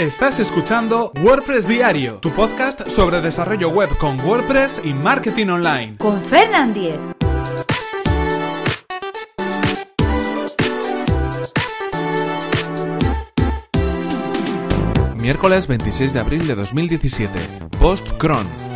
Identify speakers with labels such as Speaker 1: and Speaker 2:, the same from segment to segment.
Speaker 1: Estás escuchando WordPress Diario, tu podcast sobre desarrollo web con WordPress y marketing online.
Speaker 2: Con Fernand Diez.
Speaker 1: Miércoles 26 de abril de 2017. Post Cron.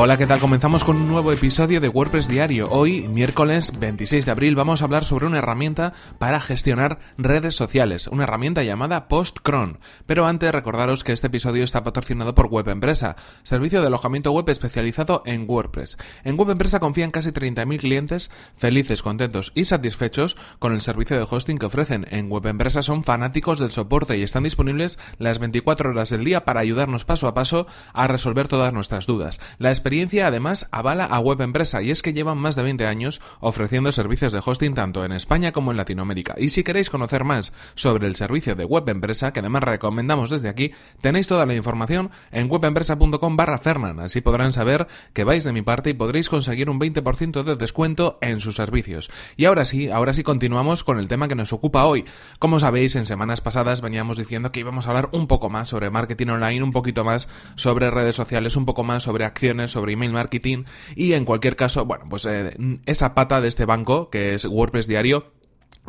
Speaker 1: Hola, ¿qué tal? Comenzamos con un nuevo episodio de WordPress Diario. Hoy, miércoles 26 de abril, vamos a hablar sobre una herramienta para gestionar redes sociales, una herramienta llamada PostCron. Pero antes, recordaros que este episodio está patrocinado por Web Empresa, servicio de alojamiento web especializado en WordPress. En Web Empresa confían casi 30.000 clientes felices, contentos y satisfechos con el servicio de hosting que ofrecen. En Web Empresa son fanáticos del soporte y están disponibles las 24 horas del día para ayudarnos paso a paso a resolver todas nuestras dudas. La experiencia además avala a Web Empresa y es que llevan más de 20 años ofreciendo servicios de hosting tanto en España como en Latinoamérica. Y si queréis conocer más sobre el servicio de Web Empresa, que además recomendamos desde aquí, tenéis toda la información en webempresa.com barra Fernan. Así podrán saber que vais de mi parte y podréis conseguir un 20% de descuento en sus servicios. Y ahora sí, ahora sí continuamos con el tema que nos ocupa hoy. Como sabéis, en semanas pasadas veníamos diciendo que íbamos a hablar un poco más sobre marketing online, un poquito más sobre redes sociales, un poco más sobre acciones, sobre email marketing y en cualquier caso, bueno, pues eh, esa pata de este banco que es WordPress Diario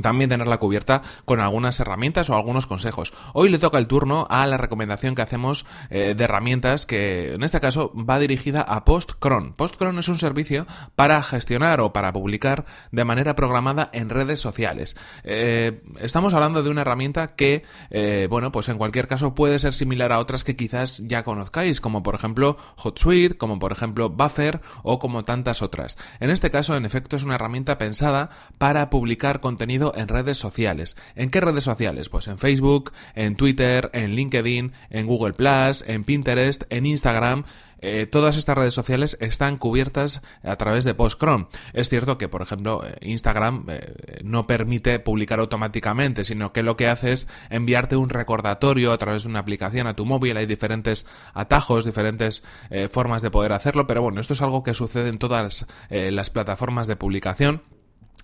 Speaker 1: también tenerla cubierta con algunas herramientas o algunos consejos. Hoy le toca el turno a la recomendación que hacemos eh, de herramientas que en este caso va dirigida a PostCron. PostCron es un servicio para gestionar o para publicar de manera programada en redes sociales. Eh, estamos hablando de una herramienta que, eh, bueno, pues en cualquier caso puede ser similar a otras que quizás ya conozcáis, como por ejemplo HotSuite, como por ejemplo Buffer o como tantas otras. En este caso, en efecto, es una herramienta pensada para publicar contenido en redes sociales. ¿En qué redes sociales? Pues en Facebook, en Twitter, en LinkedIn, en Google Plus, en Pinterest, en Instagram. Eh, todas estas redes sociales están cubiertas a través de PostCron. Es cierto que, por ejemplo, eh, Instagram eh, no permite publicar automáticamente, sino que lo que hace es enviarte un recordatorio a través de una aplicación a tu móvil. Hay diferentes atajos, diferentes formas de poder hacerlo, pero bueno, esto es algo que sucede en todas las plataformas de publicación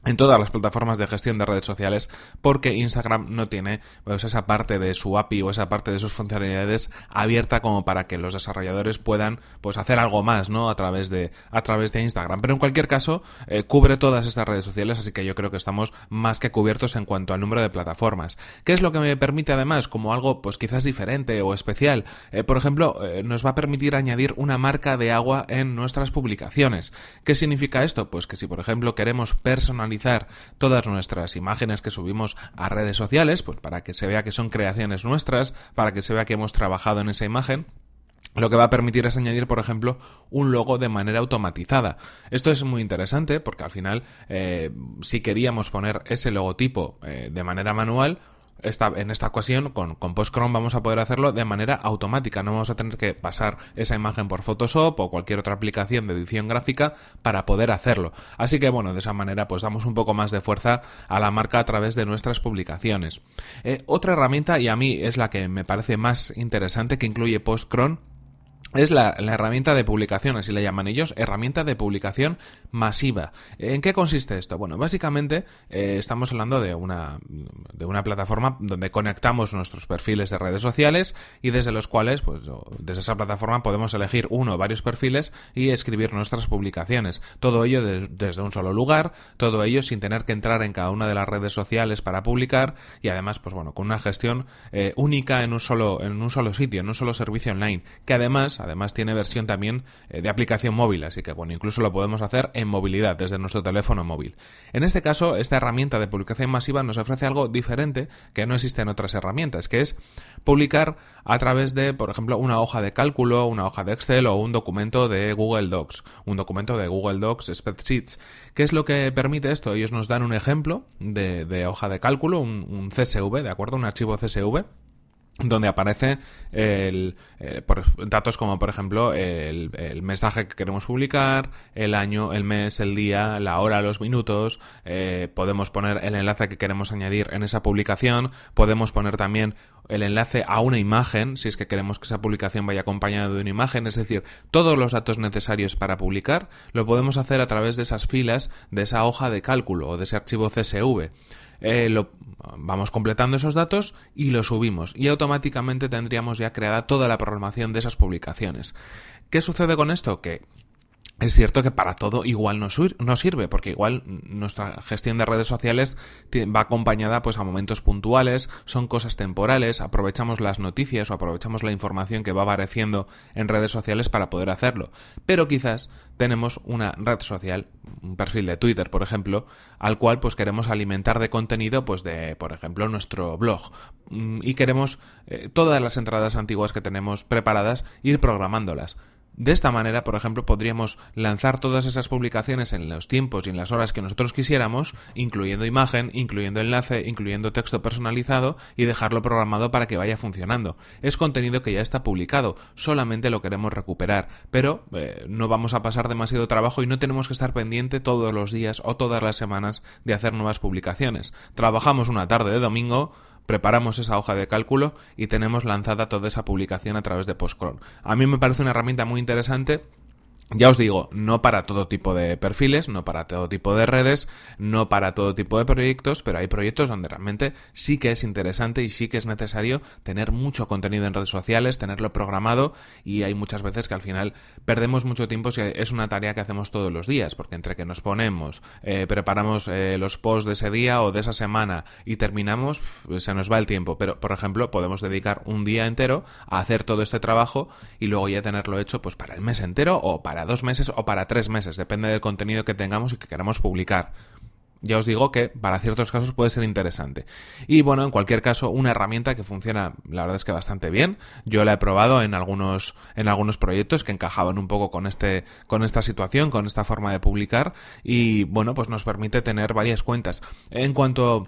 Speaker 1: en todas las plataformas de gestión de redes sociales porque Instagram no tiene pues, esa parte de su API o esa parte de sus funcionalidades abierta como para que los desarrolladores puedan pues hacer algo más no a través de a través de Instagram. Pero en cualquier caso eh, cubre todas estas redes sociales así que yo creo que estamos más que cubiertos en cuanto al número de plataformas. ¿qué es lo que me permite además como algo pues quizás diferente o especial eh, por ejemplo eh, nos va a permitir añadir una marca de agua en nuestras publicaciones. ¿qué significa esto? pues que si por ejemplo queremos personalizar todas nuestras imágenes que subimos a redes sociales, pues para que se vea que son creaciones nuestras, para que se vea que hemos trabajado en esa imagen, lo que va a permitir es añadir, por ejemplo, un logo de manera automatizada. Esto es muy interesante porque al final, eh, si queríamos poner ese logotipo eh, de manera manual, en esta ocasión con, con PostCron vamos a poder hacerlo de manera automática. No vamos a tener que pasar esa imagen por Photoshop o cualquier otra aplicación de edición gráfica para poder hacerlo. Así que bueno, de esa manera pues damos un poco más de fuerza a la marca a través de nuestras publicaciones. Eh, otra herramienta, y a mí es la que me parece más interesante, que incluye PostCron, es la, herramienta de publicación, así le llaman ellos, herramienta de publicación masiva. ¿En qué consiste esto? Bueno, básicamente eh, estamos hablando de una, de una plataforma donde conectamos nuestros perfiles de redes sociales y desde los cuales, pues desde esa plataforma podemos elegir uno o varios perfiles y escribir nuestras publicaciones. Todo ello desde un solo lugar, todo ello sin tener que entrar en cada una de las redes sociales para publicar y además, pues bueno, con una gestión eh, única en un solo, en un solo sitio, en un solo servicio online, que además Además tiene versión también eh, de aplicación móvil, así que bueno, incluso lo podemos hacer en movilidad desde nuestro teléfono móvil. En este caso, esta herramienta de publicación masiva nos ofrece algo diferente que no existe en otras herramientas, que es publicar a través de, por ejemplo, una hoja de cálculo, una hoja de Excel o un documento de Google Docs, un documento de Google Docs Spreadsheets. ¿Qué es lo que permite esto? Ellos nos dan un ejemplo de, hoja de cálculo, un, un CSV, ¿de acuerdo? Un archivo CSV donde aparece el, eh, datos como por ejemplo el, mensaje que queremos publicar, el año, el mes, el día, la hora, los minutos, eh, podemos poner el enlace que queremos añadir en esa publicación, podemos poner también el enlace a una imagen, si es que queremos que esa publicación vaya acompañada de una imagen, es decir, todos los datos necesarios para publicar, lo podemos hacer a través de esas filas de esa hoja de cálculo o de ese archivo CSV. Eh, lo, vamos completando esos datos y los subimos y automáticamente tendríamos ya creada toda la programación de esas publicaciones. ¿Qué sucede con esto? Es cierto que para todo igual no, sirve, porque igual nuestra gestión de redes sociales va acompañada pues a momentos puntuales, son cosas temporales, aprovechamos las noticias o aprovechamos la información que va apareciendo en redes sociales para poder hacerlo. Pero quizás tenemos una red social, un perfil de Twitter, por ejemplo, al cual pues queremos alimentar de contenido pues de, por ejemplo, nuestro blog mm, y queremos eh, todas las entradas antiguas que tenemos preparadas ir programándolas. De esta manera, por ejemplo, podríamos lanzar todas esas publicaciones en los tiempos y en las horas que nosotros quisiéramos, incluyendo imagen, incluyendo enlace, incluyendo texto personalizado y dejarlo programado para que vaya funcionando. Es contenido que ya está publicado, solamente lo queremos recuperar, pero eh, no vamos a pasar demasiado trabajo y no tenemos que estar pendiente todos los días o todas las semanas de hacer nuevas publicaciones. Trabajamos una tarde de domingo, preparamos esa hoja de cálculo y tenemos lanzada toda esa publicación a través de Postcron. A mí me parece una herramienta muy interesante ya os digo, no para todo tipo de perfiles, no para todo tipo de redes, no para todo tipo de proyectos, pero hay proyectos donde realmente sí que es interesante y sí que es necesario tener mucho contenido en redes sociales, tenerlo programado y hay muchas veces que al final perdemos mucho tiempo si es una tarea que hacemos todos los días, porque entre que nos ponemos, eh, preparamos eh, los posts de ese día o de esa semana y terminamos, se nos va el tiempo. Pero, por ejemplo, podemos dedicar un día entero a hacer todo este trabajo y luego ya tenerlo hecho pues para el mes entero o para para dos meses o para tres meses, depende del contenido que tengamos y que queramos publicar. Ya os digo que para ciertos casos puede ser interesante. Y bueno, en cualquier caso, una herramienta que funciona, la verdad es que bastante bien. Yo la he probado en algunos, en algunos proyectos que encajaban un poco con este, con esta situación, con esta forma de publicar. Y bueno, pues nos permite tener varias cuentas. En cuanto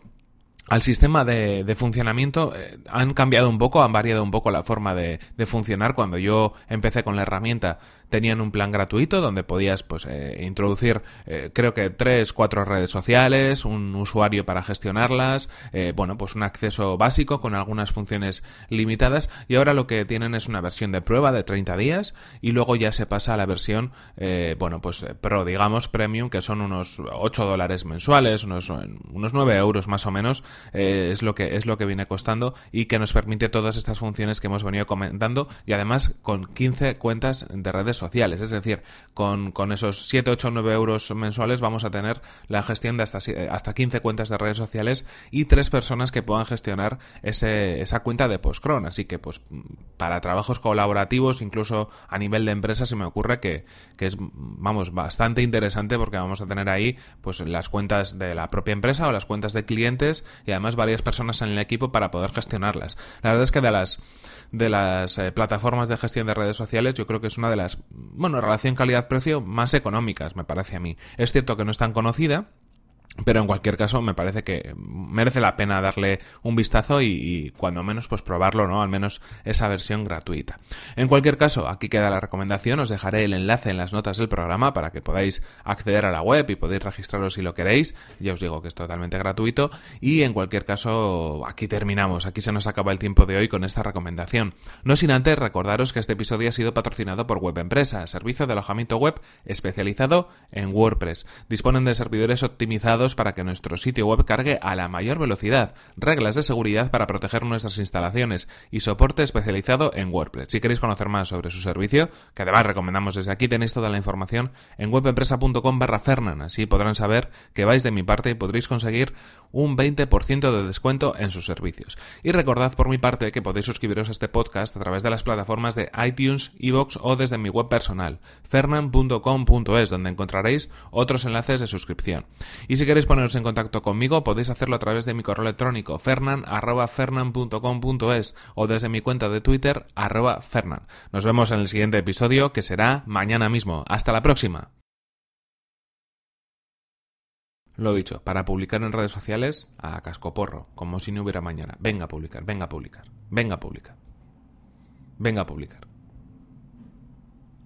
Speaker 1: al sistema de, de funcionamiento eh, han cambiado un poco, han variado un poco la forma de, funcionar. Cuando yo empecé con la herramienta tenían un plan gratuito donde podías pues eh, introducir eh, creo que tres, cuatro redes sociales, un usuario para gestionarlas, bueno pues un acceso básico con algunas funciones limitadas y ahora lo que tienen es una versión de prueba de 30 días y luego ya se pasa a la versión bueno pues pro digamos premium que son unos 8 dólares mensuales, unos, unos 9 euros más o menos eh, es, lo que, es lo que viene costando y que nos permite todas estas funciones que hemos venido comentando y además con 15 cuentas de redes sociales. Es decir, con, con esos 7, 8, 9 euros mensuales vamos a tener la gestión de hasta, hasta 15 cuentas de redes sociales y tres personas que puedan gestionar ese, esa cuenta de Postcron. Así que, pues, para trabajos colaborativos, incluso a nivel de empresa, se me ocurre que, que es, vamos, bastante interesante porque vamos a tener ahí, pues, las cuentas de la propia empresa o las cuentas de clientes y además varias personas en el equipo para poder gestionarlas. La verdad es que de las de las eh, plataformas de gestión de redes sociales yo creo que es una de las, bueno, relación calidad-precio más económicas, me parece a mí. Es cierto que no es tan conocida, pero en cualquier caso me parece que merece la pena darle un vistazo y, cuando menos pues probarlo, ¿no? Al menos esa versión gratuita. En cualquier caso, aquí queda la recomendación, os dejaré el enlace en las notas del programa para que podáis acceder a la web y podéis registraros si lo queréis. Ya os digo que es totalmente gratuito y en cualquier caso aquí terminamos, aquí se nos acaba el tiempo de hoy con esta recomendación. No sin antes recordaros que este episodio ha sido patrocinado por Web Empresa, servicio de alojamiento web especializado en WordPress. Disponen de servidores optimizados para que nuestro sitio web cargue a la mayor velocidad, reglas de seguridad para proteger nuestras instalaciones y soporte especializado en WordPress. Si queréis conocer más sobre su servicio, que además recomendamos desde aquí, tenéis toda la información en webempresa.com barra Fernan. Así podrán saber que vais de mi parte y podréis conseguir un 20% de descuento en sus servicios. Y recordad por mi parte que podéis suscribiros a este podcast a través de las plataformas de iTunes, Evox o desde mi web personal, fernan.com.es, donde encontraréis otros enlaces de suscripción. Y si queréis poneros en contacto conmigo, podéis hacerlo a través de mi correo electrónico fernan.fernan.com.es o desde mi cuenta de Twitter arroba fernan. Nos vemos en el siguiente episodio que será mañana mismo. Hasta la próxima. Lo dicho, para publicar en redes sociales a cascoporro, como si no hubiera mañana. Venga a publicar, venga a publicar, venga a publicar. Venga a publicar.